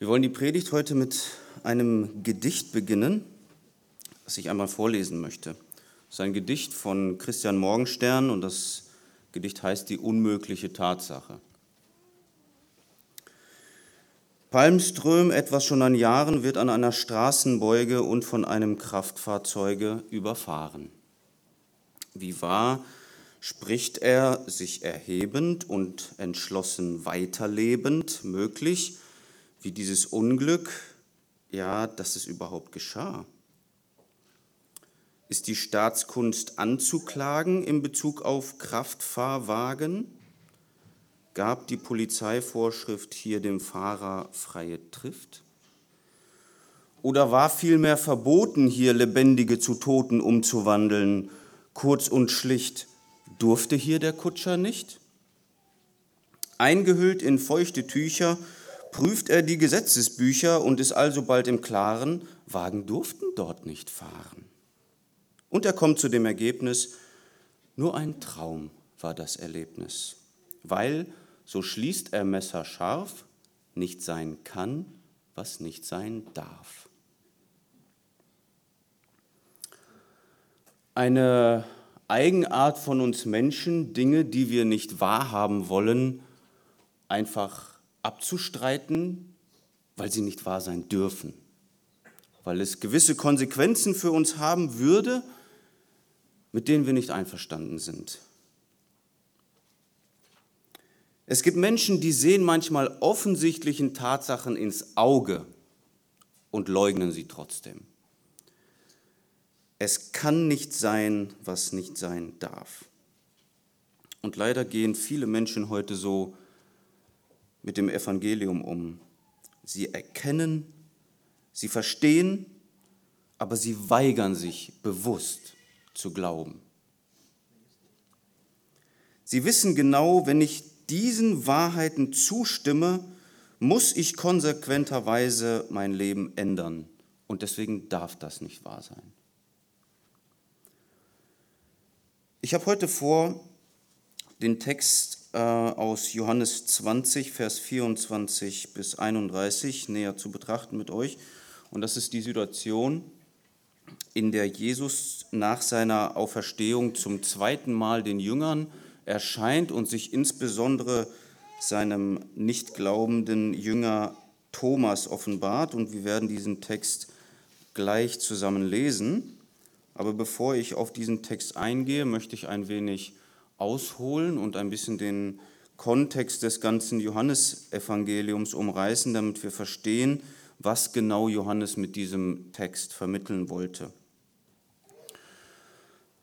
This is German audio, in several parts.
Wir wollen die Predigt heute mit einem Gedicht beginnen, das ich einmal vorlesen möchte. Es ist ein Gedicht von Christian Morgenstern und das Gedicht heißt Die unmögliche Tatsache. Palmström, etwas schon an Jahren, wird an einer Straßenbeuge und von einem Kraftfahrzeuge überfahren. Wie wahr spricht er, sich erhebend und entschlossen weiterlebend, möglich, wie dieses Unglück, ja, dass es überhaupt geschah. Ist die Staatskunst anzuklagen in Bezug auf Kraftfahrwagen? Gab die Polizeivorschrift hier dem Fahrer freie Trift? Oder war vielmehr verboten, hier Lebendige zu Toten umzuwandeln? Kurz und schlicht, durfte hier der Kutscher nicht? Eingehüllt in feuchte Tücher prüft er die Gesetzesbücher und ist alsobald im Klaren, Wagen durften dort nicht fahren. Und er kommt zu dem Ergebnis, nur ein Traum war das Erlebnis, weil, so schließt er messerscharf, nicht sein kann, was nicht sein darf. Eine Eigenart von uns Menschen, Dinge, die wir nicht wahrhaben wollen, einfach abzustreiten, weil sie nicht wahr sein dürfen, weil es gewisse Konsequenzen für uns haben würde, mit denen wir nicht einverstanden sind. Es gibt Menschen, die sehen manchmal offensichtlichen Tatsachen ins Auge und leugnen sie trotzdem. Es kann nicht sein, was nicht sein darf. Und leider gehen viele Menschen heute so mit dem Evangelium um. Sie erkennen, sie verstehen, aber sie weigern sich bewusst zu glauben. Sie wissen genau, wenn ich diesen Wahrheiten zustimme, muss ich konsequenterweise mein Leben ändern. Und deswegen darf das nicht wahr sein. Ich habe heute vor, den Text äh, aus Johannes 20, Vers 24 bis 31 näher zu betrachten mit euch. Und das ist die Situation, in der Jesus nach seiner Auferstehung zum zweiten Mal den Jüngern erscheint und sich insbesondere seinem nicht glaubenden Jünger Thomas offenbart. Und wir werden diesen Text gleich zusammen lesen. Aber bevor ich auf diesen Text eingehe, möchte ich ein wenig ausholen und ein bisschen den Kontext des ganzen Johannesevangeliums umreißen, damit wir verstehen, was genau Johannes mit diesem Text vermitteln wollte.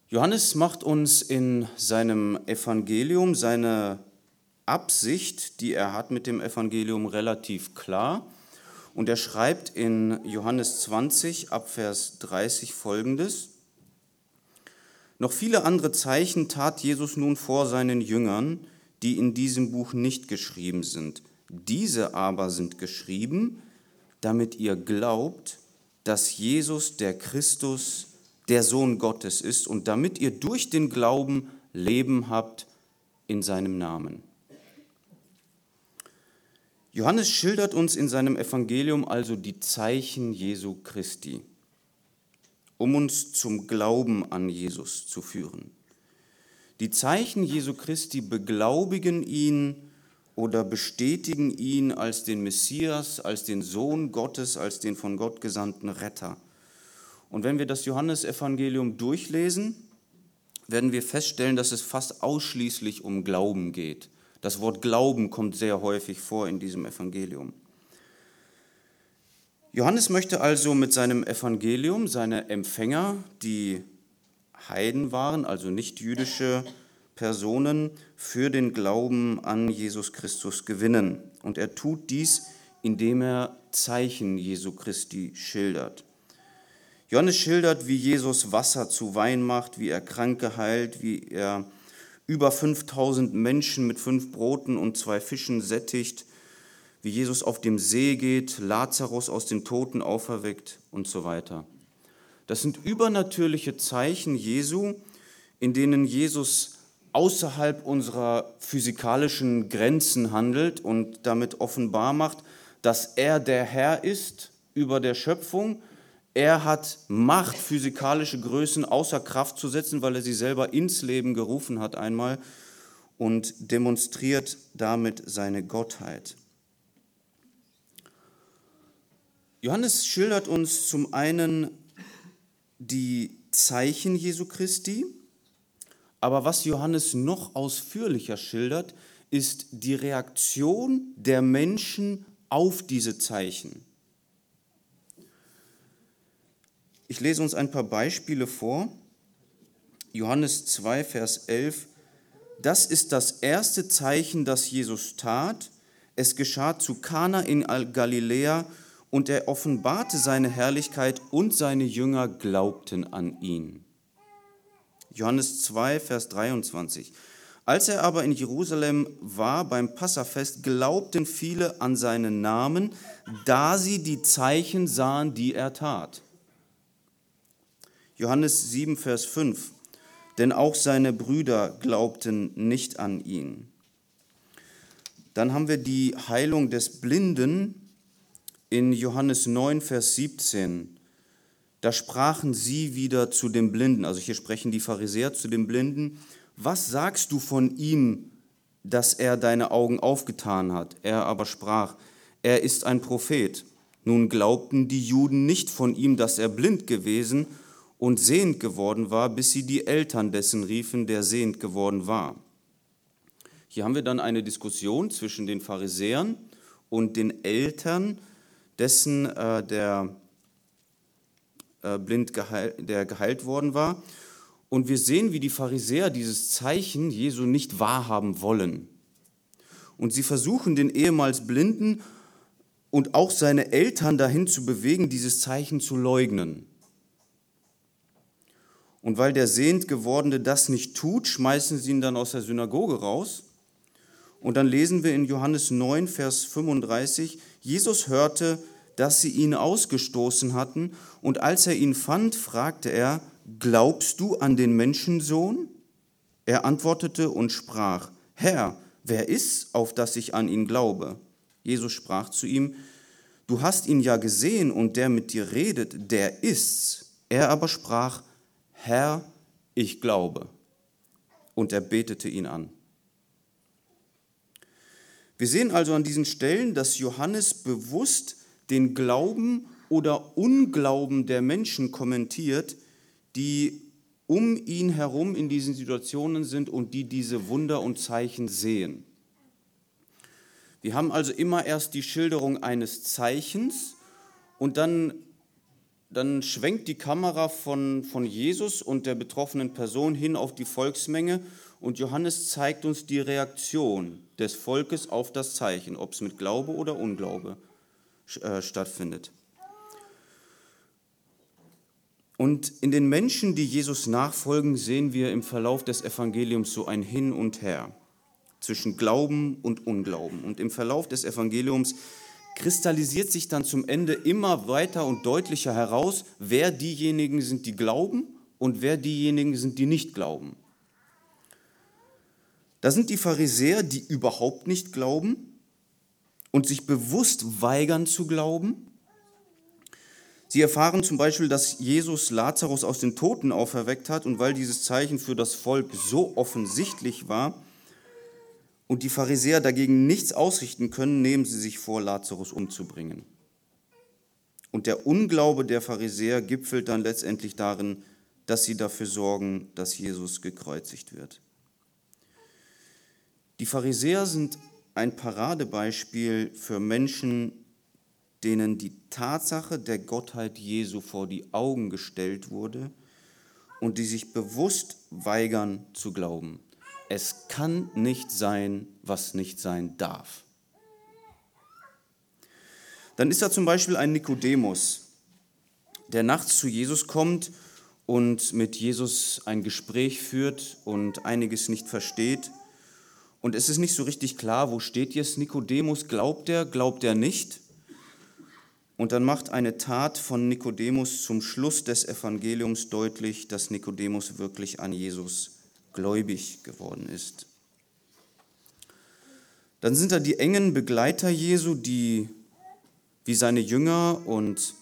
Johannes macht uns in seinem Evangelium seine Absicht, die er hat mit dem Evangelium, relativ klar. Und er schreibt in Johannes 20 ab Vers 30 folgendes. Noch viele andere Zeichen tat Jesus nun vor seinen Jüngern, die in diesem Buch nicht geschrieben sind. Diese aber sind geschrieben, damit ihr glaubt, dass Jesus der Christus, der Sohn Gottes ist und damit ihr durch den Glauben Leben habt in seinem Namen. Johannes schildert uns in seinem Evangelium also die Zeichen Jesu Christi um uns zum Glauben an Jesus zu führen. Die Zeichen Jesu Christi beglaubigen ihn oder bestätigen ihn als den Messias, als den Sohn Gottes, als den von Gott gesandten Retter. Und wenn wir das Johannesevangelium durchlesen, werden wir feststellen, dass es fast ausschließlich um Glauben geht. Das Wort Glauben kommt sehr häufig vor in diesem Evangelium. Johannes möchte also mit seinem Evangelium seine Empfänger, die Heiden waren, also nicht jüdische Personen, für den Glauben an Jesus Christus gewinnen. Und er tut dies, indem er Zeichen Jesu Christi schildert. Johannes schildert, wie Jesus Wasser zu Wein macht, wie er Kranke heilt, wie er über 5000 Menschen mit fünf Broten und zwei Fischen sättigt, wie Jesus auf dem See geht, Lazarus aus den Toten auferweckt und so weiter. Das sind übernatürliche Zeichen Jesu, in denen Jesus außerhalb unserer physikalischen Grenzen handelt und damit offenbar macht, dass er der Herr ist über der Schöpfung. Er hat Macht, physikalische Größen außer Kraft zu setzen, weil er sie selber ins Leben gerufen hat einmal und demonstriert damit seine Gottheit. Johannes schildert uns zum einen die Zeichen Jesu Christi, aber was Johannes noch ausführlicher schildert, ist die Reaktion der Menschen auf diese Zeichen. Ich lese uns ein paar Beispiele vor. Johannes 2, Vers 11. Das ist das erste Zeichen, das Jesus tat. Es geschah zu Kana in Galiläa und er offenbarte seine Herrlichkeit und seine Jünger glaubten an ihn. Johannes 2, Vers 23. Als er aber in Jerusalem war beim Passafest, glaubten viele an seinen Namen, da sie die Zeichen sahen, die er tat. Johannes 7, Vers 5. Denn auch seine Brüder glaubten nicht an ihn. Dann haben wir die Heilung des Blinden in Johannes 9, Vers 17. Da sprachen sie wieder zu dem Blinden, also hier sprechen die Pharisäer zu dem Blinden, was sagst du von ihm, dass er deine Augen aufgetan hat? Er aber sprach, er ist ein Prophet. Nun glaubten die Juden nicht von ihm, dass er blind gewesen und sehend geworden war, bis sie die Eltern dessen riefen, der sehend geworden war. Hier haben wir dann eine Diskussion zwischen den Pharisäern und den Eltern dessen, äh, der äh, blind geheilt, der geheilt worden war. Und wir sehen, wie die Pharisäer dieses Zeichen Jesu nicht wahrhaben wollen. Und sie versuchen, den ehemals Blinden und auch seine Eltern dahin zu bewegen, dieses Zeichen zu leugnen. Und weil der Sehend gewordene das nicht tut, schmeißen sie ihn dann aus der Synagoge raus. Und dann lesen wir in Johannes 9, Vers 35, Jesus hörte, dass sie ihn ausgestoßen hatten, und als er ihn fand, fragte er, glaubst du an den Menschensohn? Er antwortete und sprach, Herr, wer ist, auf dass ich an ihn glaube? Jesus sprach zu ihm, du hast ihn ja gesehen und der mit dir redet, der ist's. Er aber sprach, Herr, ich glaube. Und er betete ihn an. Wir sehen also an diesen Stellen, dass Johannes bewusst den Glauben oder Unglauben der Menschen kommentiert, die um ihn herum in diesen Situationen sind und die diese Wunder und Zeichen sehen. Wir haben also immer erst die Schilderung eines Zeichens und dann, dann schwenkt die Kamera von, von Jesus und der betroffenen Person hin auf die Volksmenge und Johannes zeigt uns die Reaktion des Volkes auf das Zeichen, ob es mit Glaube oder Unglaube äh, stattfindet. Und in den Menschen, die Jesus nachfolgen, sehen wir im Verlauf des Evangeliums so ein Hin und Her zwischen Glauben und Unglauben. Und im Verlauf des Evangeliums kristallisiert sich dann zum Ende immer weiter und deutlicher heraus, wer diejenigen sind, die glauben und wer diejenigen sind, die nicht glauben. Da sind die Pharisäer, die überhaupt nicht glauben, und sich bewusst weigern zu glauben. Sie erfahren zum Beispiel, dass Jesus Lazarus aus den Toten auferweckt hat und weil dieses Zeichen für das Volk so offensichtlich war und die Pharisäer dagegen nichts ausrichten können, nehmen sie sich vor, Lazarus umzubringen. Und der Unglaube der Pharisäer gipfelt dann letztendlich darin, dass sie dafür sorgen, dass Jesus gekreuzigt wird. Die Pharisäer sind ein Paradebeispiel für Menschen, denen die Tatsache der Gottheit Jesu vor die Augen gestellt wurde und die sich bewusst weigern zu glauben. Es kann nicht sein, was nicht sein darf. Dann ist da zum Beispiel ein Nikodemus, der nachts zu Jesus kommt und mit Jesus ein Gespräch führt und einiges nicht versteht und es ist nicht so richtig klar, wo steht jetzt Nikodemus? Glaubt er, glaubt er nicht? Und dann macht eine Tat von Nikodemus zum Schluss des Evangeliums deutlich, dass Nikodemus wirklich an Jesus gläubig geworden ist. Dann sind da die engen Begleiter Jesu, die wie seine Jünger und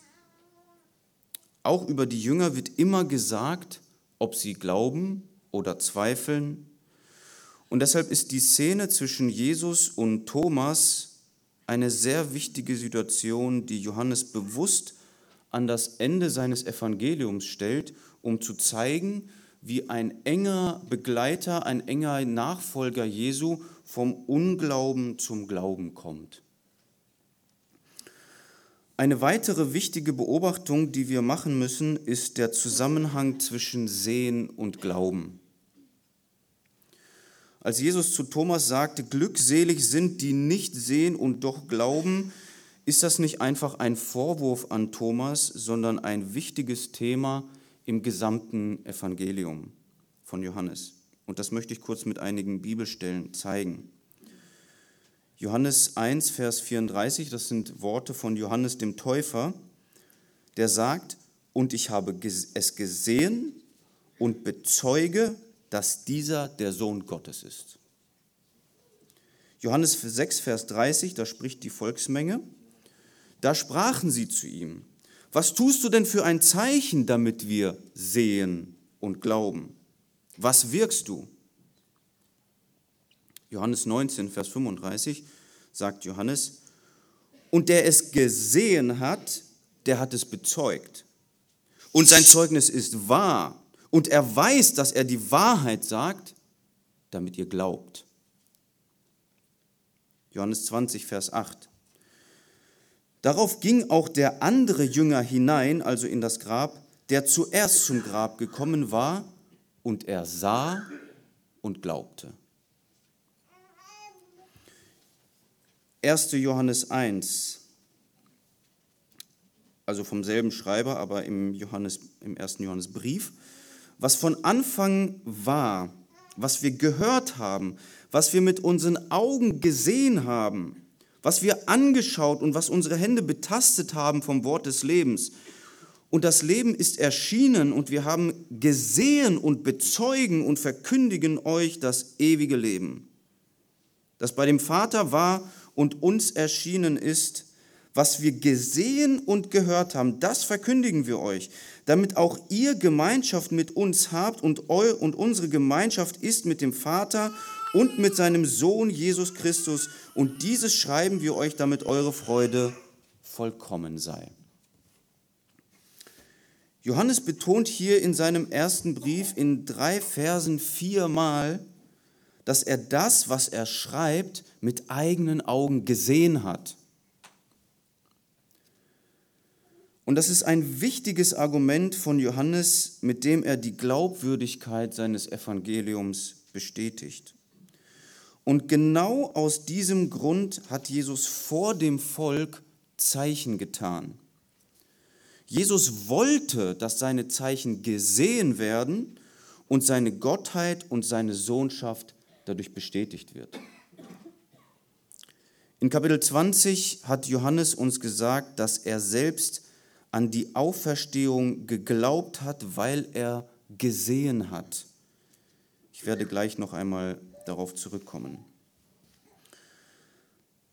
auch über die Jünger wird immer gesagt, ob sie glauben oder zweifeln. Und deshalb ist die Szene zwischen Jesus und Thomas eine sehr wichtige Situation, die Johannes bewusst an das Ende seines Evangeliums stellt, um zu zeigen, wie ein enger Begleiter, ein enger Nachfolger Jesu vom Unglauben zum Glauben kommt. Eine weitere wichtige Beobachtung, die wir machen müssen, ist der Zusammenhang zwischen Sehen und Glauben. Als Jesus zu Thomas sagte, glückselig sind die nicht sehen und doch glauben, ist das nicht einfach ein Vorwurf an Thomas, sondern ein wichtiges Thema im gesamten Evangelium von Johannes. Und das möchte ich kurz mit einigen Bibelstellen zeigen. Johannes 1, Vers 34, das sind Worte von Johannes dem Täufer, der sagt, und ich habe es gesehen und bezeuge, dass dieser der Sohn Gottes ist. Johannes 6, Vers 30, da spricht die Volksmenge, da sprachen sie zu ihm, was tust du denn für ein Zeichen, damit wir sehen und glauben? Was wirkst du? Johannes 19, Vers 35 sagt Johannes, und der es gesehen hat, der hat es bezeugt. Und sein Zeugnis ist wahr. Und er weiß, dass er die Wahrheit sagt, damit ihr glaubt. Johannes 20, Vers 8. Darauf ging auch der andere Jünger hinein, also in das Grab, der zuerst zum Grab gekommen war, und er sah und glaubte. 1. Johannes 1, also vom selben Schreiber, aber im, Johannes, im 1. Johannesbrief, was von Anfang war, was wir gehört haben, was wir mit unseren Augen gesehen haben, was wir angeschaut und was unsere Hände betastet haben vom Wort des Lebens. Und das Leben ist erschienen und wir haben gesehen und bezeugen und verkündigen euch das ewige Leben, das bei dem Vater war und uns erschienen ist, was wir gesehen und gehört haben, das verkündigen wir euch, damit auch ihr Gemeinschaft mit uns habt und, eu und unsere Gemeinschaft ist mit dem Vater und mit seinem Sohn Jesus Christus. Und dieses schreiben wir euch, damit eure Freude vollkommen sei. Johannes betont hier in seinem ersten Brief in drei Versen viermal, dass er das, was er schreibt, mit eigenen Augen gesehen hat. Und das ist ein wichtiges Argument von Johannes, mit dem er die Glaubwürdigkeit seines Evangeliums bestätigt. Und genau aus diesem Grund hat Jesus vor dem Volk Zeichen getan. Jesus wollte, dass seine Zeichen gesehen werden und seine Gottheit und seine Sohnschaft dadurch bestätigt wird. In Kapitel 20 hat Johannes uns gesagt, dass er selbst an die Auferstehung geglaubt hat, weil er gesehen hat. Ich werde gleich noch einmal darauf zurückkommen.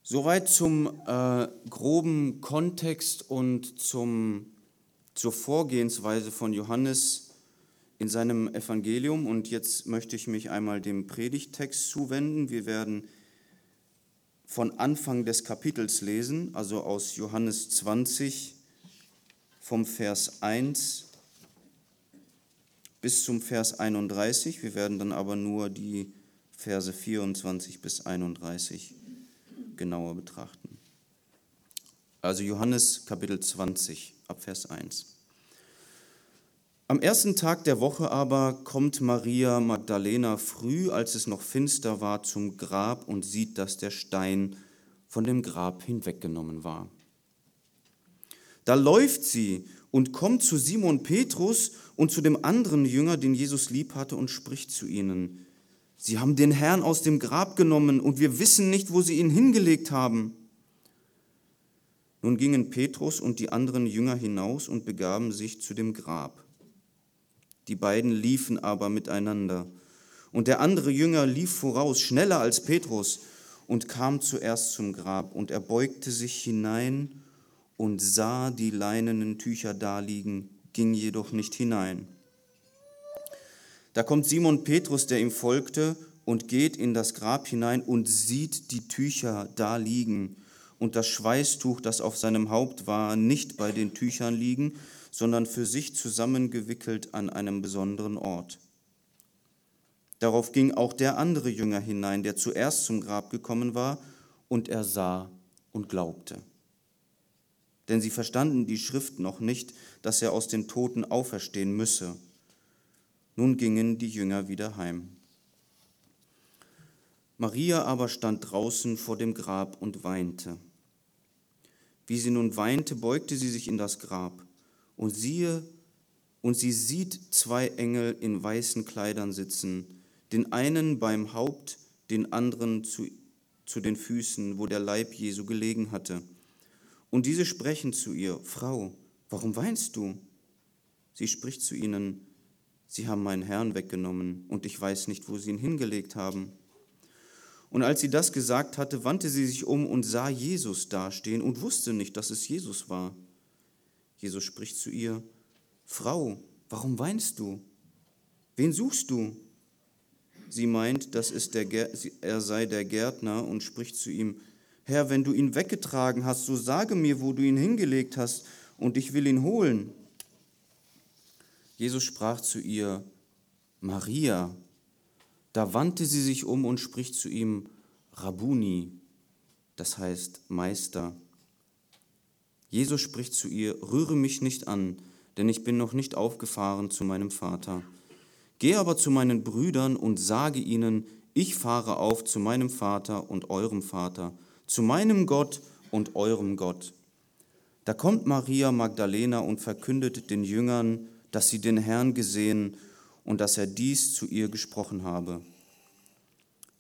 Soweit zum äh, groben Kontext und zum, zur Vorgehensweise von Johannes in seinem Evangelium. Und jetzt möchte ich mich einmal dem Predigttext zuwenden. Wir werden von Anfang des Kapitels lesen, also aus Johannes 20 vom Vers 1 bis zum Vers 31. Wir werden dann aber nur die Verse 24 bis 31 genauer betrachten. Also Johannes Kapitel 20 ab Vers 1. Am ersten Tag der Woche aber kommt Maria Magdalena früh, als es noch finster war, zum Grab und sieht, dass der Stein von dem Grab hinweggenommen war. Da läuft sie und kommt zu Simon Petrus und zu dem anderen Jünger, den Jesus lieb hatte, und spricht zu ihnen. Sie haben den Herrn aus dem Grab genommen und wir wissen nicht, wo sie ihn hingelegt haben. Nun gingen Petrus und die anderen Jünger hinaus und begaben sich zu dem Grab. Die beiden liefen aber miteinander. Und der andere Jünger lief voraus, schneller als Petrus, und kam zuerst zum Grab. Und er beugte sich hinein und sah die leinenen Tücher daliegen, ging jedoch nicht hinein. Da kommt Simon Petrus, der ihm folgte, und geht in das Grab hinein und sieht die Tücher da liegen und das Schweißtuch, das auf seinem Haupt war, nicht bei den Tüchern liegen, sondern für sich zusammengewickelt an einem besonderen Ort. Darauf ging auch der andere Jünger hinein, der zuerst zum Grab gekommen war, und er sah und glaubte. Denn sie verstanden die Schrift noch nicht, dass er aus den Toten auferstehen müsse. Nun gingen die Jünger wieder heim. Maria aber stand draußen vor dem Grab und weinte. Wie sie nun weinte, beugte sie sich in das Grab, und siehe, und sie sieht zwei Engel in weißen Kleidern sitzen, den einen beim Haupt, den anderen zu, zu den Füßen, wo der Leib Jesu gelegen hatte. Und diese sprechen zu ihr, Frau, warum weinst du? Sie spricht zu ihnen, Sie haben meinen Herrn weggenommen, und ich weiß nicht, wo sie ihn hingelegt haben. Und als sie das gesagt hatte, wandte sie sich um und sah Jesus dastehen und wusste nicht, dass es Jesus war. Jesus spricht zu ihr, Frau, warum weinst du? Wen suchst du? Sie meint, dass es der, er sei der Gärtner und spricht zu ihm, Herr, wenn du ihn weggetragen hast, so sage mir, wo du ihn hingelegt hast, und ich will ihn holen. Jesus sprach zu ihr, Maria. Da wandte sie sich um und spricht zu ihm, Rabuni, das heißt Meister. Jesus spricht zu ihr, rühre mich nicht an, denn ich bin noch nicht aufgefahren zu meinem Vater. Geh aber zu meinen Brüdern und sage ihnen, ich fahre auf zu meinem Vater und eurem Vater, zu meinem Gott und eurem Gott. Da kommt Maria Magdalena und verkündet den Jüngern, dass sie den Herrn gesehen und dass er dies zu ihr gesprochen habe.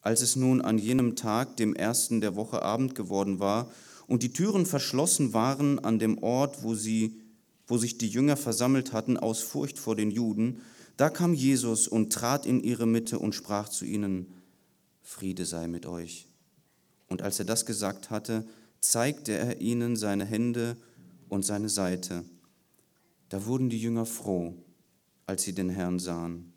Als es nun an jenem Tag, dem ersten der Woche Abend geworden war, und die Türen verschlossen waren an dem Ort, wo, sie, wo sich die Jünger versammelt hatten, aus Furcht vor den Juden, da kam Jesus und trat in ihre Mitte und sprach zu ihnen, Friede sei mit euch. Und als er das gesagt hatte, zeigte er ihnen seine Hände und seine Seite. Da wurden die Jünger froh, als sie den Herrn sahen.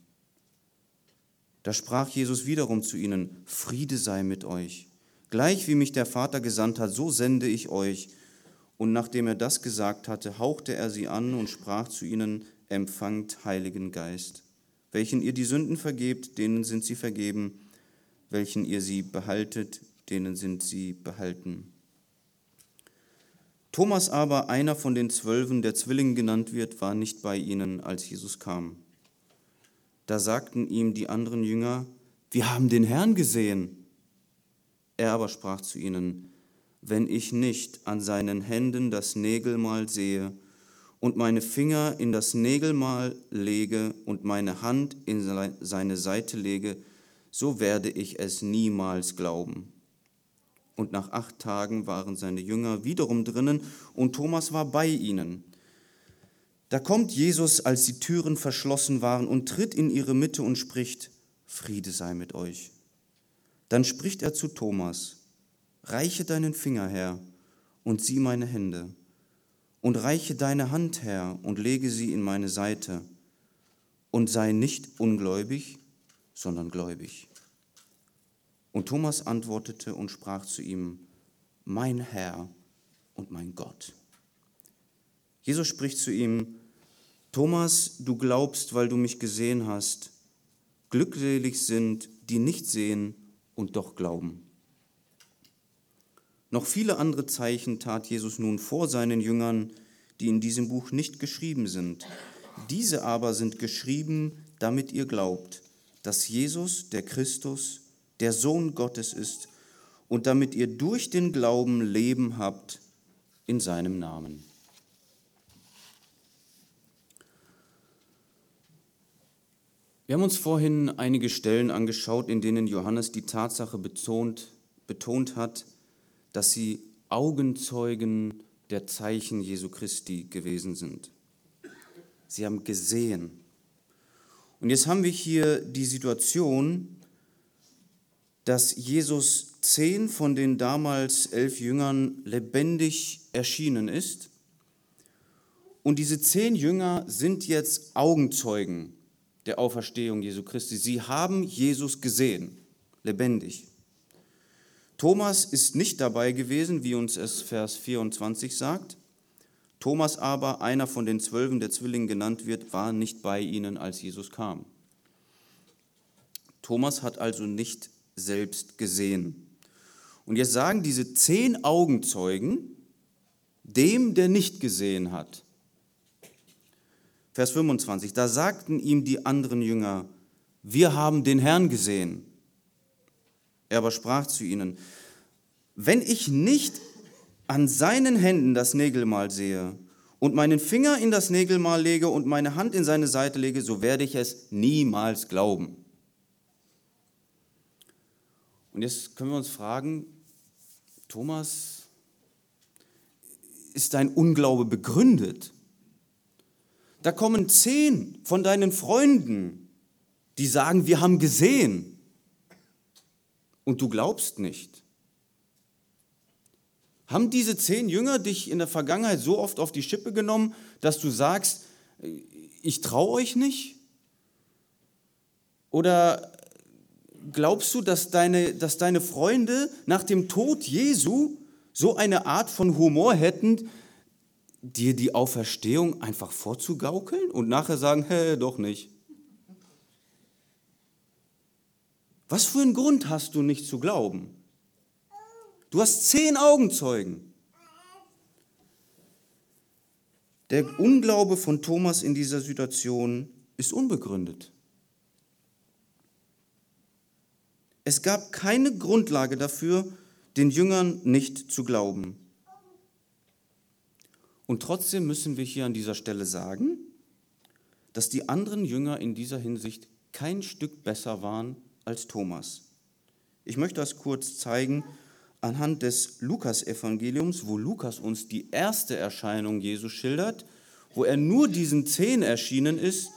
Da sprach Jesus wiederum zu ihnen, Friede sei mit euch. Gleich wie mich der Vater gesandt hat, so sende ich euch. Und nachdem er das gesagt hatte, hauchte er sie an und sprach zu ihnen, empfangt Heiligen Geist. Welchen ihr die Sünden vergebt, denen sind sie vergeben. Welchen ihr sie behaltet, denen sind sie behalten. Thomas aber, einer von den Zwölfen, der Zwilling genannt wird, war nicht bei ihnen, als Jesus kam. Da sagten ihm die anderen Jünger, wir haben den Herrn gesehen. Er aber sprach zu ihnen, wenn ich nicht an seinen Händen das Nägelmal sehe und meine Finger in das Nägelmal lege und meine Hand in seine Seite lege, so werde ich es niemals glauben. Und nach acht Tagen waren seine Jünger wiederum drinnen und Thomas war bei ihnen. Da kommt Jesus, als die Türen verschlossen waren, und tritt in ihre Mitte und spricht, Friede sei mit euch. Dann spricht er zu Thomas, reiche deinen Finger her und sieh meine Hände, und reiche deine Hand her und lege sie in meine Seite, und sei nicht ungläubig, sondern gläubig. Und Thomas antwortete und sprach zu ihm, mein Herr und mein Gott. Jesus spricht zu ihm, Thomas, du glaubst, weil du mich gesehen hast. Glückselig sind, die nicht sehen und doch glauben. Noch viele andere Zeichen tat Jesus nun vor seinen Jüngern, die in diesem Buch nicht geschrieben sind. Diese aber sind geschrieben, damit ihr glaubt, dass Jesus, der Christus, der Sohn Gottes ist und damit ihr durch den Glauben Leben habt in seinem Namen. Wir haben uns vorhin einige Stellen angeschaut, in denen Johannes die Tatsache betont, betont hat, dass sie Augenzeugen der Zeichen Jesu Christi gewesen sind. Sie haben gesehen. Und jetzt haben wir hier die Situation, dass Jesus zehn von den damals elf Jüngern lebendig erschienen ist Und diese zehn Jünger sind jetzt Augenzeugen der Auferstehung Jesu Christi. Sie haben Jesus gesehen, lebendig. Thomas ist nicht dabei gewesen, wie uns es Vers 24 sagt. Thomas aber, einer von den Zwölfen, der Zwilling genannt wird, war nicht bei ihnen, als Jesus kam. Thomas hat also nicht selbst gesehen. Und jetzt sagen diese zehn Augenzeugen dem, der nicht gesehen hat. Vers 25, da sagten ihm die anderen Jünger, wir haben den Herrn gesehen. Er aber sprach zu ihnen, wenn ich nicht an seinen Händen das Nägelmal sehe und meinen Finger in das Nägelmal lege und meine Hand in seine Seite lege, so werde ich es niemals glauben. Und jetzt können wir uns fragen, Thomas, ist dein Unglaube begründet? Da kommen zehn von deinen Freunden, die sagen, wir haben gesehen. Und du glaubst nicht. Haben diese zehn Jünger dich in der Vergangenheit so oft auf die Schippe genommen, dass du sagst, ich traue euch nicht? Oder glaubst du, dass deine, dass deine Freunde nach dem Tod Jesu so eine Art von Humor hätten, dir die Auferstehung einfach vorzugaukeln und nachher sagen, hä, doch nicht? Was für einen Grund hast du nicht zu glauben? Du hast zehn Augenzeugen. Der Unglaube von Thomas in dieser Situation ist unbegründet. Es gab keine Grundlage dafür, den Jüngern nicht zu glauben. Und trotzdem müssen wir hier an dieser Stelle sagen, dass die anderen Jünger in dieser Hinsicht kein Stück besser waren als Thomas. Ich möchte das kurz zeigen anhand des Lukas-Evangeliums, wo Lukas uns die erste Erscheinung Jesu schildert, wo er nur diesen zehn erschienen ist.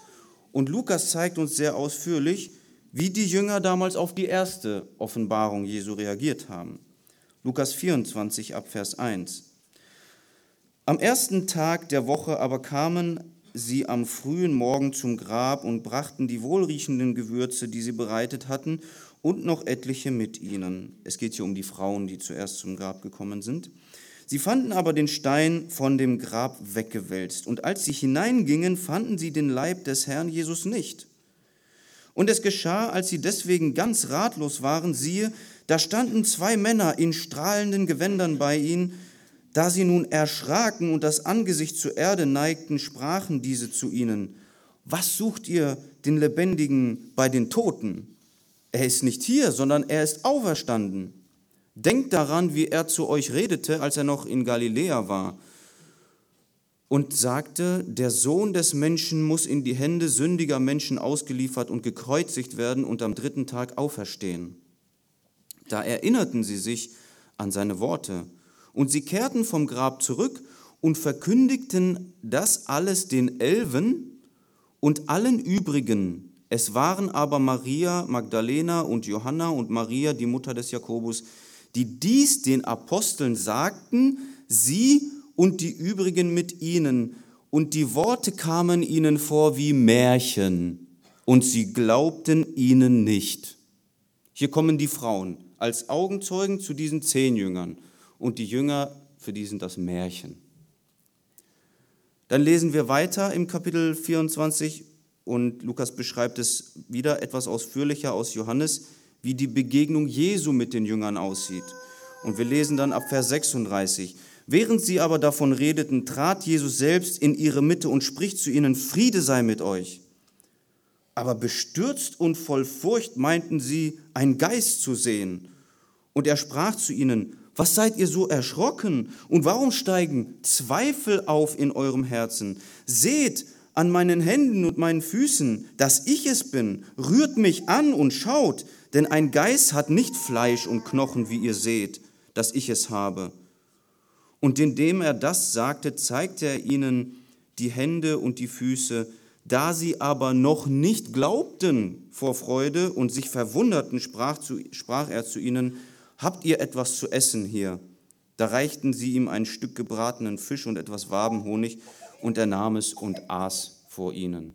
Und Lukas zeigt uns sehr ausführlich, wie die Jünger damals auf die erste Offenbarung Jesu reagiert haben. Lukas 24 ab Vers 1. Am ersten Tag der Woche aber kamen sie am frühen Morgen zum Grab und brachten die wohlriechenden Gewürze, die sie bereitet hatten, und noch etliche mit ihnen. Es geht hier um die Frauen, die zuerst zum Grab gekommen sind. Sie fanden aber den Stein von dem Grab weggewälzt. Und als sie hineingingen, fanden sie den Leib des Herrn Jesus nicht. Und es geschah, als sie deswegen ganz ratlos waren, siehe, da standen zwei Männer in strahlenden Gewändern bei ihnen. Da sie nun erschraken und das Angesicht zur Erde neigten, sprachen diese zu ihnen, was sucht ihr den Lebendigen bei den Toten? Er ist nicht hier, sondern er ist auferstanden. Denkt daran, wie er zu euch redete, als er noch in Galiläa war und sagte, der Sohn des Menschen muss in die Hände sündiger Menschen ausgeliefert und gekreuzigt werden und am dritten Tag auferstehen. Da erinnerten sie sich an seine Worte und sie kehrten vom Grab zurück und verkündigten das alles den Elfen und allen übrigen, es waren aber Maria Magdalena und Johanna und Maria, die Mutter des Jakobus, die dies den Aposteln sagten, sie und die übrigen mit ihnen. Und die Worte kamen ihnen vor wie Märchen, und sie glaubten ihnen nicht. Hier kommen die Frauen als Augenzeugen zu diesen zehn Jüngern, und die Jünger, für die sind das Märchen. Dann lesen wir weiter im Kapitel 24 und Lukas beschreibt es wieder etwas ausführlicher aus Johannes, wie die Begegnung Jesu mit den Jüngern aussieht. Und wir lesen dann ab Vers 36. Während sie aber davon redeten, trat Jesus selbst in ihre Mitte und spricht zu ihnen, Friede sei mit euch. Aber bestürzt und voll Furcht meinten sie, einen Geist zu sehen. Und er sprach zu ihnen, was seid ihr so erschrocken? Und warum steigen Zweifel auf in eurem Herzen? Seht, an meinen Händen und meinen Füßen, dass ich es bin, rührt mich an und schaut, denn ein Geist hat nicht Fleisch und Knochen, wie ihr seht, dass ich es habe. Und indem er das sagte, zeigte er ihnen die Hände und die Füße. Da sie aber noch nicht glaubten vor Freude und sich verwunderten, sprach, zu, sprach er zu ihnen, habt ihr etwas zu essen hier? Da reichten sie ihm ein Stück gebratenen Fisch und etwas Wabenhonig, und er nahm es und aß vor ihnen.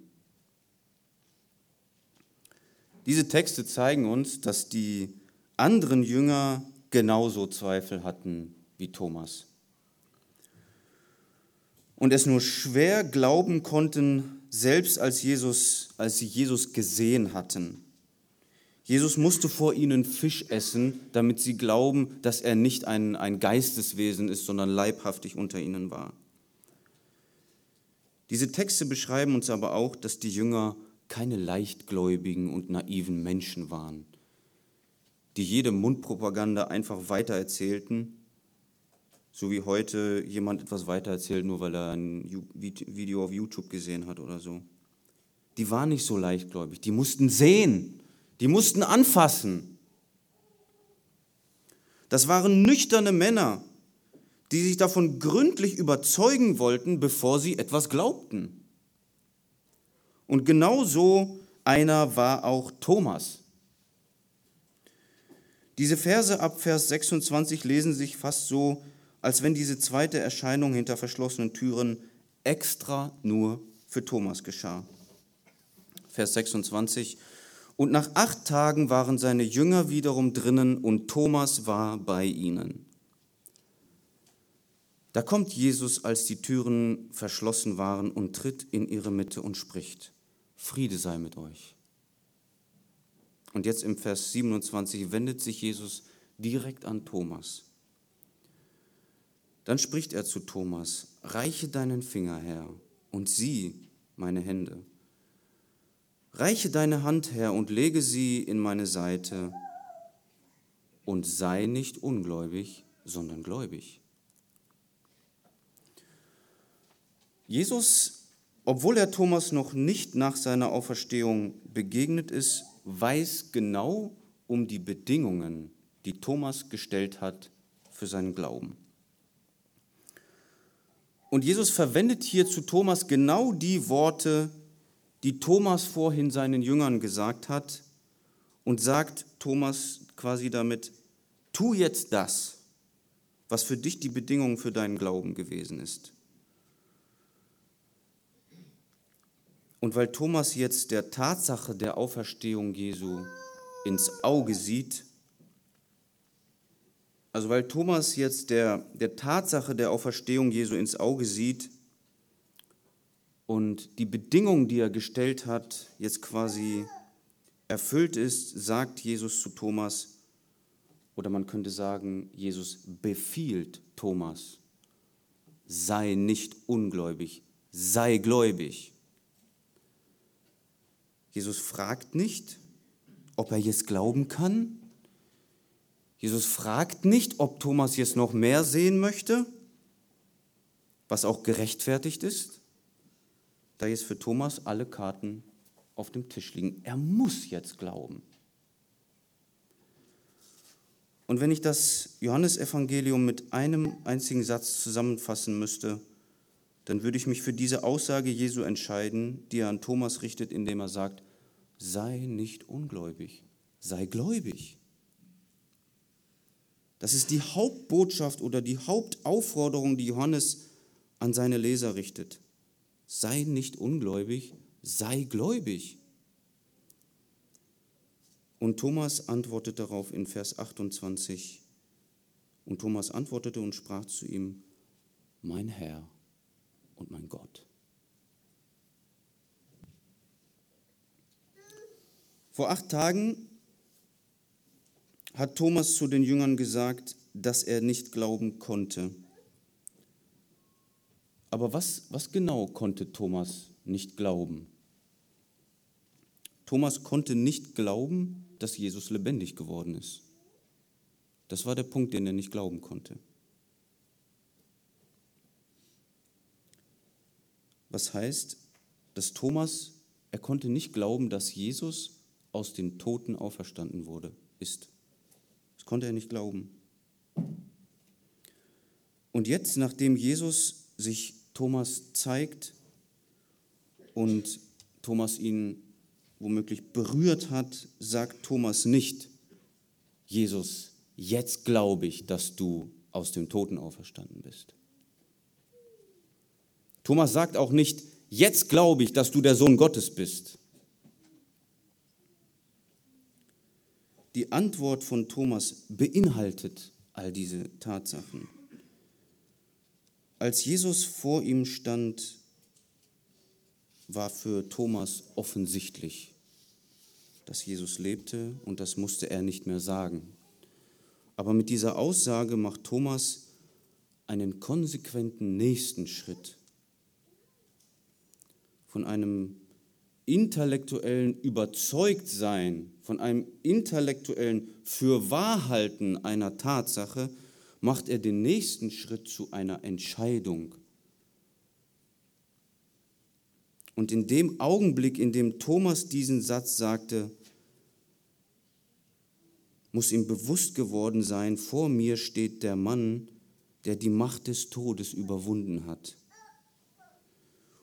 Diese Texte zeigen uns, dass die anderen Jünger genauso Zweifel hatten wie Thomas. Und es nur schwer glauben konnten, selbst als, Jesus, als sie Jesus gesehen hatten. Jesus musste vor ihnen Fisch essen, damit sie glauben, dass er nicht ein, ein Geisteswesen ist, sondern leibhaftig unter ihnen war. Diese Texte beschreiben uns aber auch, dass die Jünger keine leichtgläubigen und naiven Menschen waren, die jede Mundpropaganda einfach weitererzählten, so wie heute jemand etwas weitererzählt, nur weil er ein Video auf YouTube gesehen hat oder so. Die waren nicht so leichtgläubig, die mussten sehen, die mussten anfassen. Das waren nüchterne Männer, die sich davon gründlich überzeugen wollten, bevor sie etwas glaubten. Und genau so einer war auch Thomas. Diese Verse ab Vers 26 lesen sich fast so, als wenn diese zweite Erscheinung hinter verschlossenen Türen extra nur für Thomas geschah. Vers 26. Und nach acht Tagen waren seine Jünger wiederum drinnen und Thomas war bei ihnen. Da kommt Jesus, als die Türen verschlossen waren, und tritt in ihre Mitte und spricht. Friede sei mit euch. Und jetzt im Vers 27 wendet sich Jesus direkt an Thomas. Dann spricht er zu Thomas, reiche deinen Finger her und sieh meine Hände. Reiche deine Hand her und lege sie in meine Seite und sei nicht ungläubig, sondern gläubig. Jesus obwohl er Thomas noch nicht nach seiner Auferstehung begegnet ist, weiß genau um die Bedingungen, die Thomas gestellt hat für seinen Glauben. Und Jesus verwendet hier zu Thomas genau die Worte, die Thomas vorhin seinen Jüngern gesagt hat und sagt Thomas quasi damit, tu jetzt das, was für dich die Bedingung für deinen Glauben gewesen ist. Und weil Thomas jetzt der Tatsache der Auferstehung Jesu ins Auge sieht, also weil Thomas jetzt der, der Tatsache der Auferstehung Jesu ins Auge sieht und die Bedingung, die er gestellt hat, jetzt quasi erfüllt ist, sagt Jesus zu Thomas, oder man könnte sagen, Jesus befiehlt Thomas, sei nicht ungläubig, sei gläubig. Jesus fragt nicht, ob er jetzt glauben kann. Jesus fragt nicht, ob Thomas jetzt noch mehr sehen möchte, was auch gerechtfertigt ist, da jetzt für Thomas alle Karten auf dem Tisch liegen. Er muss jetzt glauben. Und wenn ich das Johannesevangelium mit einem einzigen Satz zusammenfassen müsste, dann würde ich mich für diese Aussage Jesu entscheiden, die er an Thomas richtet, indem er sagt, sei nicht ungläubig, sei gläubig. Das ist die Hauptbotschaft oder die Hauptaufforderung, die Johannes an seine Leser richtet. Sei nicht ungläubig, sei gläubig. Und Thomas antwortet darauf in Vers 28. Und Thomas antwortete und sprach zu ihm, mein Herr und mein Gott. Vor acht Tagen hat Thomas zu den Jüngern gesagt, dass er nicht glauben konnte. Aber was, was genau konnte Thomas nicht glauben? Thomas konnte nicht glauben, dass Jesus lebendig geworden ist. Das war der Punkt, den er nicht glauben konnte. Was heißt, dass Thomas, er konnte nicht glauben, dass Jesus aus den Toten auferstanden wurde, ist. Das konnte er nicht glauben. Und jetzt, nachdem Jesus sich Thomas zeigt und Thomas ihn womöglich berührt hat, sagt Thomas nicht, Jesus, jetzt glaube ich, dass du aus dem Toten auferstanden bist. Thomas sagt auch nicht, jetzt glaube ich, dass du der Sohn Gottes bist. Die Antwort von Thomas beinhaltet all diese Tatsachen. Als Jesus vor ihm stand, war für Thomas offensichtlich, dass Jesus lebte und das musste er nicht mehr sagen. Aber mit dieser Aussage macht Thomas einen konsequenten nächsten Schritt von einem intellektuellen Überzeugtsein, von einem intellektuellen Fürwahrhalten einer Tatsache, macht er den nächsten Schritt zu einer Entscheidung. Und in dem Augenblick, in dem Thomas diesen Satz sagte, muss ihm bewusst geworden sein, vor mir steht der Mann, der die Macht des Todes überwunden hat.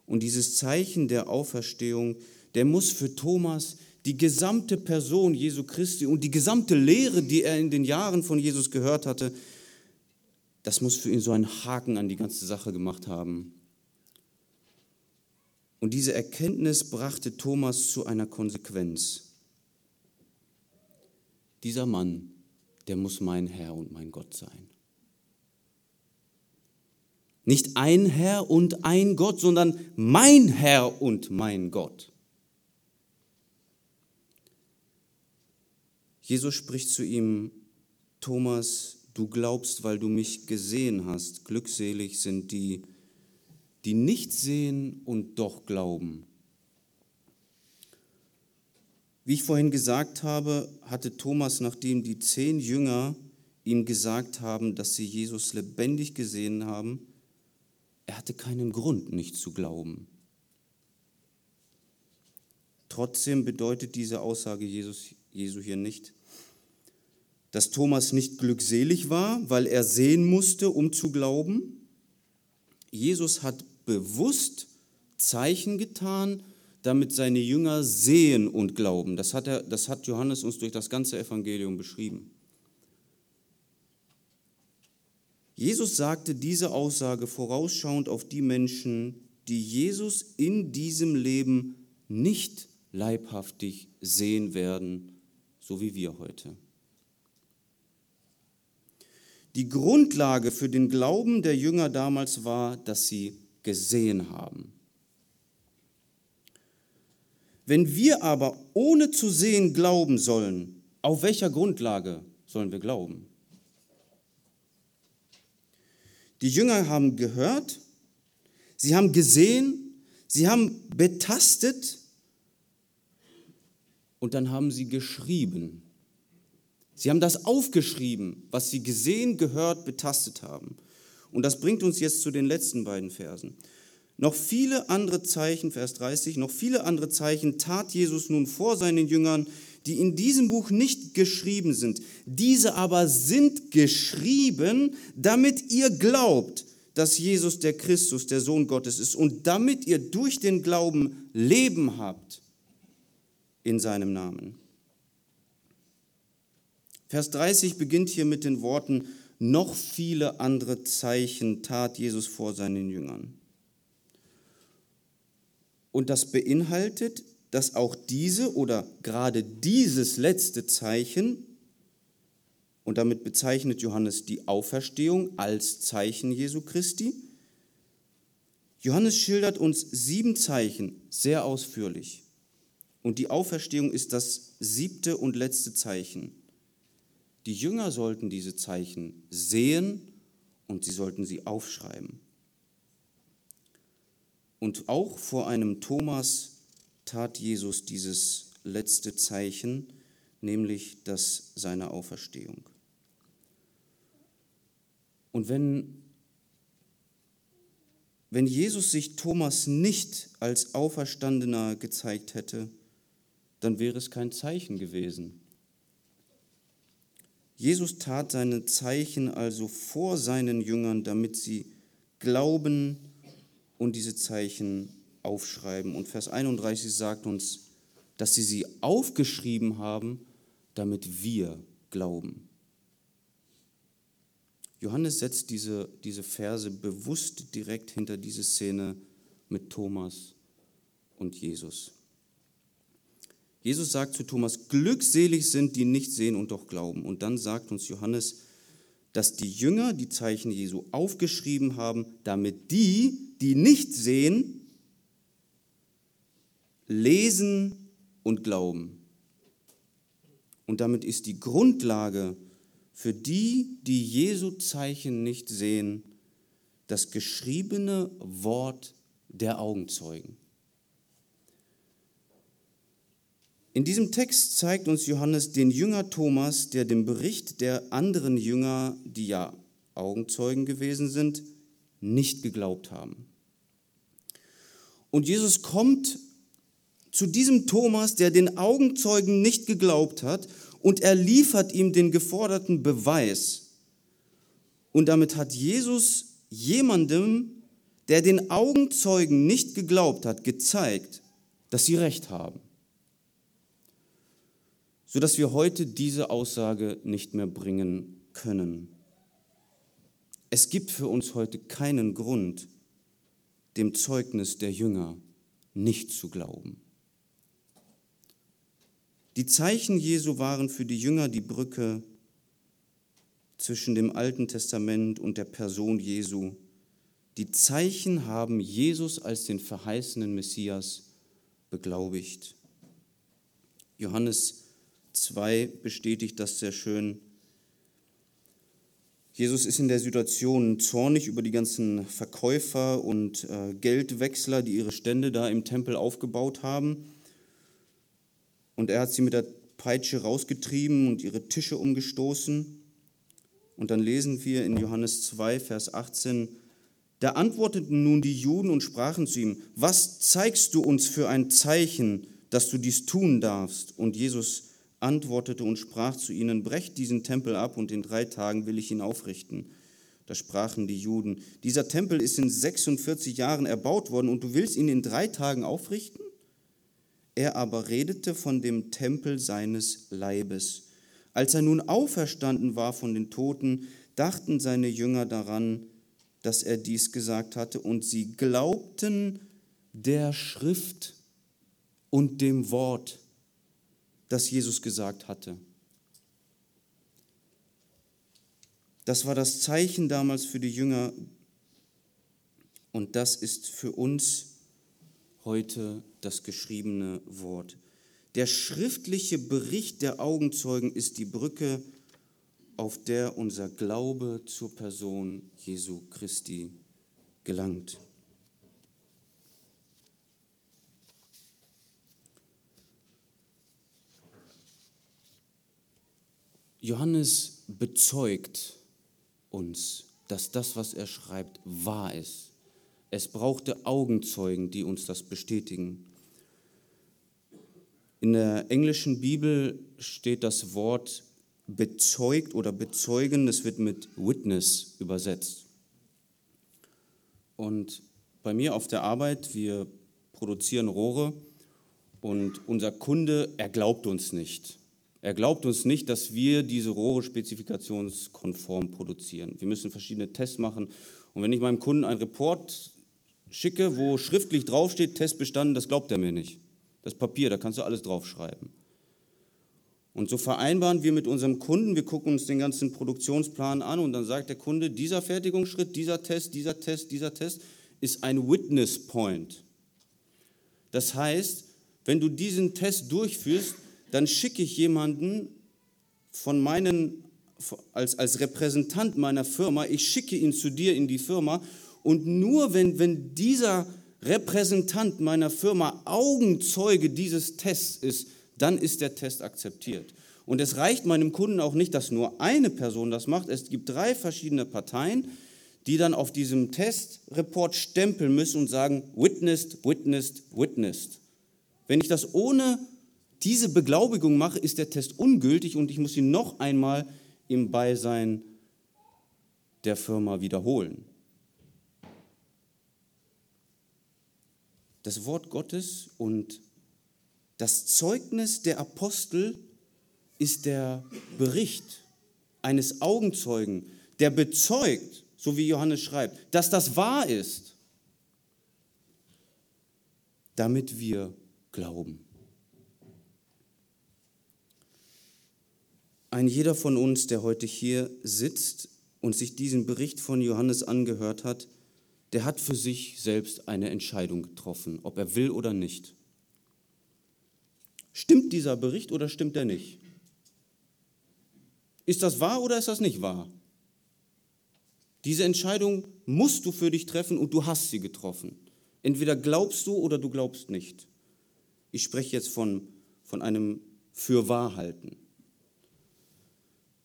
Und dieses Zeichen der Auferstehung, der muss für Thomas die gesamte Person Jesu Christi und die gesamte Lehre, die er in den Jahren von Jesus gehört hatte, das muss für ihn so einen Haken an die ganze Sache gemacht haben. Und diese Erkenntnis brachte Thomas zu einer Konsequenz. Dieser Mann, der muss mein Herr und mein Gott sein. Nicht ein Herr und ein Gott, sondern mein Herr und mein Gott. Jesus spricht zu ihm, Thomas, du glaubst, weil du mich gesehen hast. Glückselig sind die, die nicht sehen und doch glauben. Wie ich vorhin gesagt habe, hatte Thomas, nachdem die zehn Jünger ihm gesagt haben, dass sie Jesus lebendig gesehen haben, er hatte keinen Grund, nicht zu glauben. Trotzdem bedeutet diese Aussage Jesus, Jesu hier nicht, dass Thomas nicht glückselig war, weil er sehen musste, um zu glauben. Jesus hat bewusst Zeichen getan, damit seine Jünger sehen und glauben. Das hat, er, das hat Johannes uns durch das ganze Evangelium beschrieben. Jesus sagte diese Aussage vorausschauend auf die Menschen, die Jesus in diesem Leben nicht leibhaftig sehen werden, so wie wir heute. Die Grundlage für den Glauben der Jünger damals war, dass sie gesehen haben. Wenn wir aber ohne zu sehen glauben sollen, auf welcher Grundlage sollen wir glauben? Die Jünger haben gehört, sie haben gesehen, sie haben betastet und dann haben sie geschrieben. Sie haben das aufgeschrieben, was sie gesehen, gehört, betastet haben. Und das bringt uns jetzt zu den letzten beiden Versen. Noch viele andere Zeichen, Vers 30, noch viele andere Zeichen tat Jesus nun vor seinen Jüngern, die in diesem Buch nicht geschrieben sind. Diese aber sind geschrieben, damit ihr glaubt, dass Jesus der Christus, der Sohn Gottes ist und damit ihr durch den Glauben Leben habt in seinem Namen. Vers 30 beginnt hier mit den Worten, noch viele andere Zeichen tat Jesus vor seinen Jüngern. Und das beinhaltet, dass auch diese oder gerade dieses letzte Zeichen, und damit bezeichnet Johannes die Auferstehung als Zeichen Jesu Christi, Johannes schildert uns sieben Zeichen sehr ausführlich. Und die Auferstehung ist das siebte und letzte Zeichen. Die Jünger sollten diese Zeichen sehen und sie sollten sie aufschreiben. Und auch vor einem Thomas tat Jesus dieses letzte Zeichen, nämlich das seiner Auferstehung. Und wenn, wenn Jesus sich Thomas nicht als Auferstandener gezeigt hätte, dann wäre es kein Zeichen gewesen. Jesus tat seine Zeichen also vor seinen Jüngern, damit sie glauben und diese Zeichen aufschreiben. Und Vers 31 sagt uns, dass sie sie aufgeschrieben haben, damit wir glauben. Johannes setzt diese, diese Verse bewusst direkt hinter diese Szene mit Thomas und Jesus. Jesus sagt zu Thomas, glückselig sind, die nicht sehen und doch glauben. Und dann sagt uns Johannes, dass die Jünger die Zeichen Jesu aufgeschrieben haben, damit die, die nicht sehen, lesen und glauben. Und damit ist die Grundlage für die, die Jesu Zeichen nicht sehen, das geschriebene Wort der Augenzeugen. In diesem Text zeigt uns Johannes den Jünger Thomas, der dem Bericht der anderen Jünger, die ja Augenzeugen gewesen sind, nicht geglaubt haben. Und Jesus kommt zu diesem Thomas, der den Augenzeugen nicht geglaubt hat, und er liefert ihm den geforderten Beweis. Und damit hat Jesus jemandem, der den Augenzeugen nicht geglaubt hat, gezeigt, dass sie recht haben sodass wir heute diese Aussage nicht mehr bringen können. Es gibt für uns heute keinen Grund, dem Zeugnis der Jünger nicht zu glauben. Die Zeichen Jesu waren für die Jünger die Brücke zwischen dem Alten Testament und der Person Jesu. Die Zeichen haben Jesus als den verheißenen Messias beglaubigt. Johannes 2 bestätigt das sehr schön. Jesus ist in der Situation zornig über die ganzen Verkäufer und äh, Geldwechsler, die ihre Stände da im Tempel aufgebaut haben. Und er hat sie mit der Peitsche rausgetrieben und ihre Tische umgestoßen. Und dann lesen wir in Johannes 2, Vers 18, da antworteten nun die Juden und sprachen zu ihm, was zeigst du uns für ein Zeichen, dass du dies tun darfst? Und Jesus antwortete und sprach zu ihnen, brecht diesen Tempel ab und in drei Tagen will ich ihn aufrichten. Da sprachen die Juden, dieser Tempel ist in 46 Jahren erbaut worden und du willst ihn in drei Tagen aufrichten? Er aber redete von dem Tempel seines Leibes. Als er nun auferstanden war von den Toten, dachten seine Jünger daran, dass er dies gesagt hatte, und sie glaubten der Schrift und dem Wort, das Jesus gesagt hatte. Das war das Zeichen damals für die Jünger und das ist für uns heute das geschriebene Wort. Der schriftliche Bericht der Augenzeugen ist die Brücke, auf der unser Glaube zur Person Jesu Christi gelangt. Johannes bezeugt uns, dass das, was er schreibt, wahr ist. Es brauchte Augenzeugen, die uns das bestätigen. In der englischen Bibel steht das Wort bezeugt oder bezeugen, das wird mit Witness übersetzt. Und bei mir auf der Arbeit, wir produzieren Rohre und unser Kunde, er glaubt uns nicht. Er glaubt uns nicht, dass wir diese Rohre spezifikationskonform produzieren. Wir müssen verschiedene Tests machen. Und wenn ich meinem Kunden einen Report schicke, wo schriftlich draufsteht, Test bestanden, das glaubt er mir nicht. Das Papier, da kannst du alles draufschreiben. Und so vereinbaren wir mit unserem Kunden, wir gucken uns den ganzen Produktionsplan an und dann sagt der Kunde, dieser Fertigungsschritt, dieser Test, dieser Test, dieser Test ist ein Witness Point. Das heißt, wenn du diesen Test durchführst, dann schicke ich jemanden von meinen, als, als Repräsentant meiner Firma, ich schicke ihn zu dir in die Firma und nur wenn, wenn dieser Repräsentant meiner Firma Augenzeuge dieses Tests ist, dann ist der Test akzeptiert. Und es reicht meinem Kunden auch nicht, dass nur eine Person das macht. Es gibt drei verschiedene Parteien, die dann auf diesem Testreport stempeln müssen und sagen, witnessed, witnessed, witnessed. Wenn ich das ohne diese Beglaubigung mache, ist der Test ungültig und ich muss ihn noch einmal im Beisein der Firma wiederholen. Das Wort Gottes und das Zeugnis der Apostel ist der Bericht eines Augenzeugen, der bezeugt, so wie Johannes schreibt, dass das wahr ist, damit wir glauben. Ein jeder von uns, der heute hier sitzt und sich diesen Bericht von Johannes angehört hat, der hat für sich selbst eine Entscheidung getroffen, ob er will oder nicht. Stimmt dieser Bericht oder stimmt er nicht? Ist das wahr oder ist das nicht wahr? Diese Entscheidung musst du für dich treffen und du hast sie getroffen. Entweder glaubst du oder du glaubst nicht. Ich spreche jetzt von, von einem Fürwahrhalten.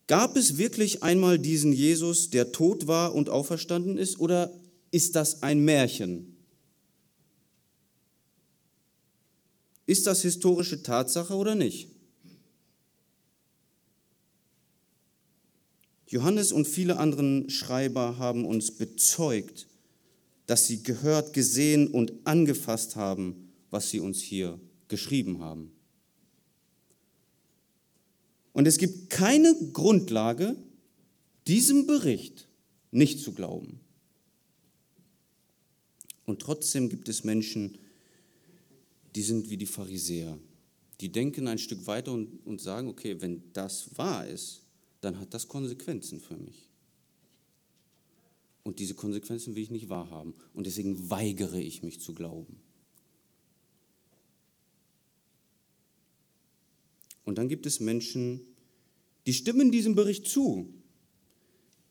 Gab es wirklich einmal diesen Jesus, der tot war und auferstanden ist, oder ist das ein Märchen? Ist das historische Tatsache oder nicht? Johannes und viele andere Schreiber haben uns bezeugt, dass sie gehört, gesehen und angefasst haben, was sie uns hier geschrieben haben. Und es gibt keine Grundlage, diesem Bericht nicht zu glauben. Und trotzdem gibt es Menschen, die sind wie die Pharisäer. Die denken ein Stück weiter und, und sagen, okay, wenn das wahr ist, dann hat das Konsequenzen für mich. Und diese Konsequenzen will ich nicht wahrhaben. Und deswegen weigere ich mich zu glauben. Und dann gibt es Menschen, die stimmen diesem Bericht zu.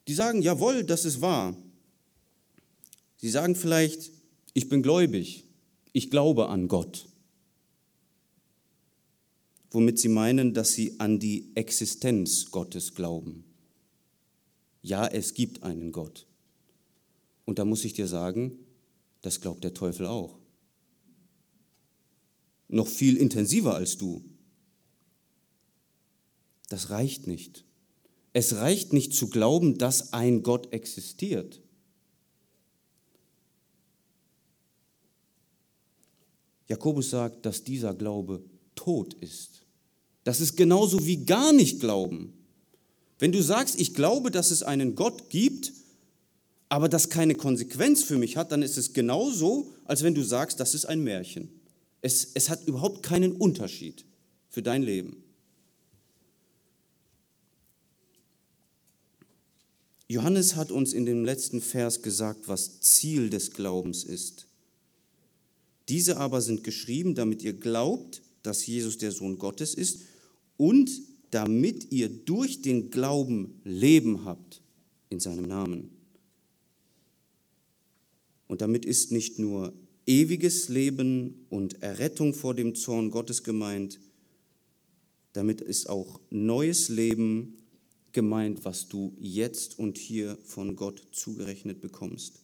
Die sagen, jawohl, das ist wahr. Sie sagen vielleicht, ich bin gläubig, ich glaube an Gott. Womit sie meinen, dass sie an die Existenz Gottes glauben. Ja, es gibt einen Gott. Und da muss ich dir sagen, das glaubt der Teufel auch. Noch viel intensiver als du. Das reicht nicht. Es reicht nicht zu glauben, dass ein Gott existiert. Jakobus sagt, dass dieser Glaube tot ist. Das ist genauso wie gar nicht glauben. Wenn du sagst, ich glaube, dass es einen Gott gibt, aber das keine Konsequenz für mich hat, dann ist es genauso, als wenn du sagst, das ist ein Märchen. Es, es hat überhaupt keinen Unterschied für dein Leben. Johannes hat uns in dem letzten Vers gesagt, was Ziel des Glaubens ist. Diese aber sind geschrieben, damit ihr glaubt, dass Jesus der Sohn Gottes ist und damit ihr durch den Glauben Leben habt in seinem Namen. Und damit ist nicht nur ewiges Leben und Errettung vor dem Zorn Gottes gemeint, damit ist auch neues Leben gemeint, was du jetzt und hier von Gott zugerechnet bekommst.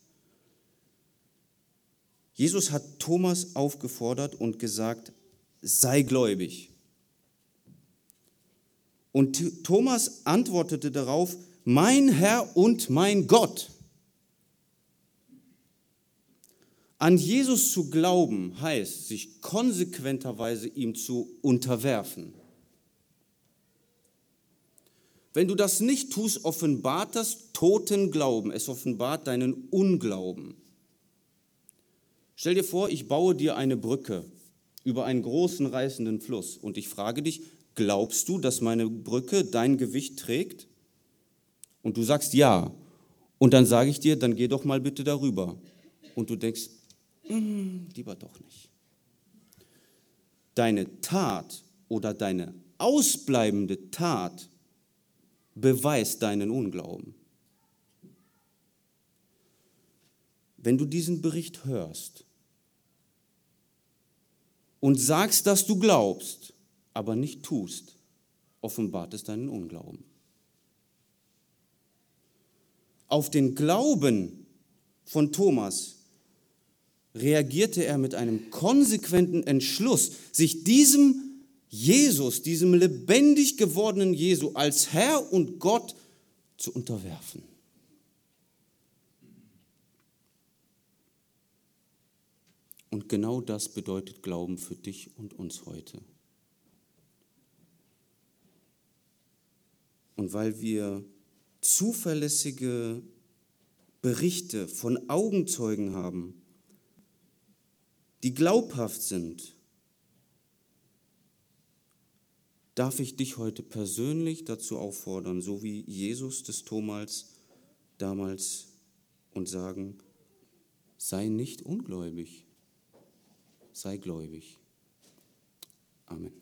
Jesus hat Thomas aufgefordert und gesagt, sei gläubig. Und Thomas antwortete darauf, mein Herr und mein Gott. An Jesus zu glauben heißt, sich konsequenterweise ihm zu unterwerfen. Wenn du das nicht tust, offenbart das toten Glauben. Es offenbart deinen Unglauben. Stell dir vor, ich baue dir eine Brücke über einen großen reißenden Fluss und ich frage dich, glaubst du, dass meine Brücke dein Gewicht trägt? Und du sagst ja. Und dann sage ich dir, dann geh doch mal bitte darüber. Und du denkst, hm, lieber doch nicht. Deine Tat oder deine ausbleibende Tat beweist deinen Unglauben. Wenn du diesen Bericht hörst und sagst, dass du glaubst, aber nicht tust, offenbart es deinen Unglauben. Auf den Glauben von Thomas reagierte er mit einem konsequenten Entschluss, sich diesem Jesus, diesem lebendig gewordenen Jesu als Herr und Gott zu unterwerfen. Und genau das bedeutet Glauben für dich und uns heute. Und weil wir zuverlässige Berichte von Augenzeugen haben, die glaubhaft sind, darf ich dich heute persönlich dazu auffordern, so wie Jesus des Thomas damals, und sagen, sei nicht ungläubig, sei gläubig. Amen.